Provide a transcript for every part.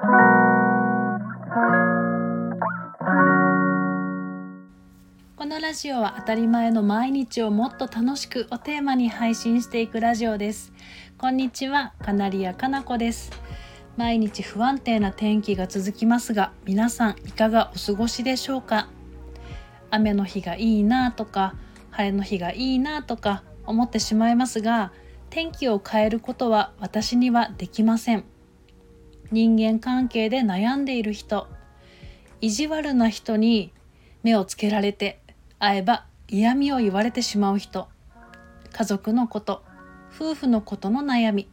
このラジオは当たり前の毎日をもっと楽しくをテーマに配信していくラジオです。こんにちはカナリアかなこです。毎日不安定な天気が続きますが皆さんいかがお過ごしでしょうか？雨の日がいいなとか晴れの日がいいなとか思ってしまいますが天気を変えることは私にはできません。人間関係で悩んでいる人。意地悪な人に目をつけられて会えば嫌味を言われてしまう人。家族のこと夫婦のことの悩み。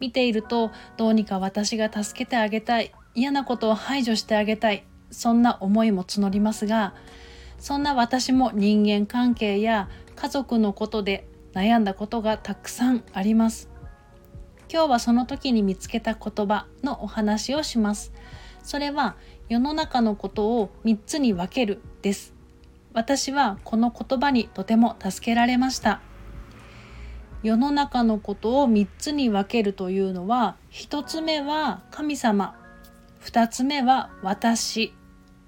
見ているとどうにか私が助けてあげたい。嫌なことを排除してあげたい。そんな思いも募りますがそんな私も人間関係や家族のことで悩んだことがたくさんあります。今日はその時に見つけた言葉のお話をします。それは世の中のことを3つに分けるです。私はこの言葉にとても助けられました。世の中のことを3つに分けるというのは1つ目は神様。2つ目は私。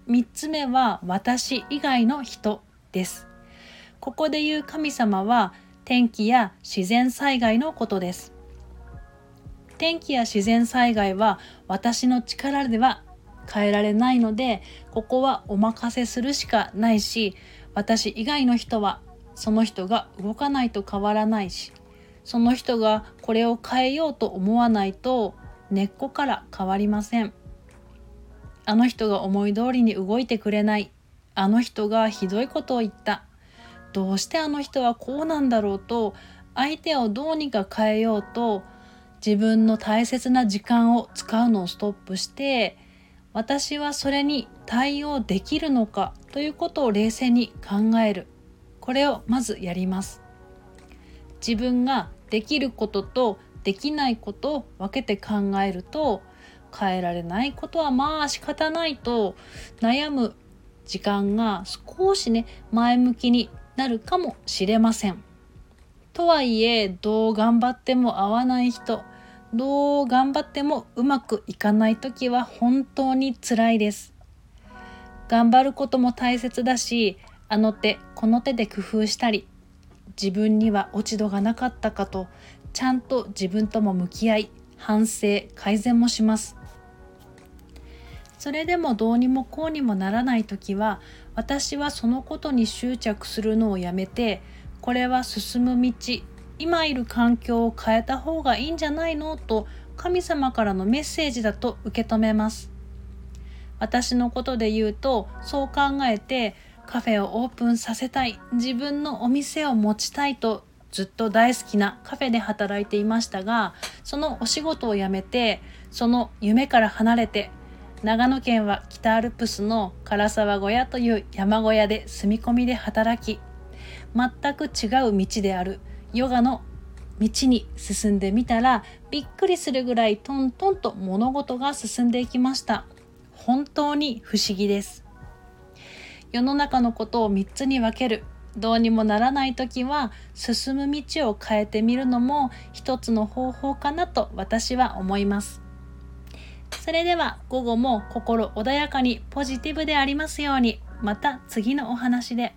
3つ目は私以外の人です。ここで言う神様は天気や自然災害のことです。天気や自然災害は私の力では変えられないのでここはお任せするしかないし私以外の人はその人が動かないと変わらないしその人がこれを変えようと思わないと根っこから変わりません。あの人が思い通りに動いてくれないあの人がひどいことを言ったどうしてあの人はこうなんだろうと相手をどうにか変えようと自分の大切な時間を使うのをストップして私はそれに対応できるのかということを冷静に考えるこれをまずやります自分ができることとできないことを分けて考えると変えられないことはまあ仕方ないと悩む時間が少しね前向きになるかもしれません。とはいえどう頑張っても合わない人どう頑張ってもうまくいかない時は本当に辛いです。頑張ることも大切だしあの手この手で工夫したり自分には落ち度がなかったかとちゃんと自分とも向き合い反省改善もしますそれでもどうにもこうにもならない時は私はそのことに執着するのをやめてこれは進む道今いる環境を変えた方がいいんじゃないの？と神様からのメッセージだと受け止めます。私のことで言うとそう考えてカフェをオープンさせたい。自分のお店を持ちたいとずっと大好きなカフェで働いていましたがそのお仕事を辞めてその夢から離れて長野県は北アルプスの唐沢小屋という山小屋で住み込みで働き全く違う道である。ヨガの道に進んでみたらびっくりするぐらいトントンと物事が進んでいきました。本当に不思議です。世の中のことを3つに分ける。どうにもならない時は進む道を変えてみるのも一つの方法かなと私は思います。それでは午後も心穏やかにポジティブでありますように。また次のお話で。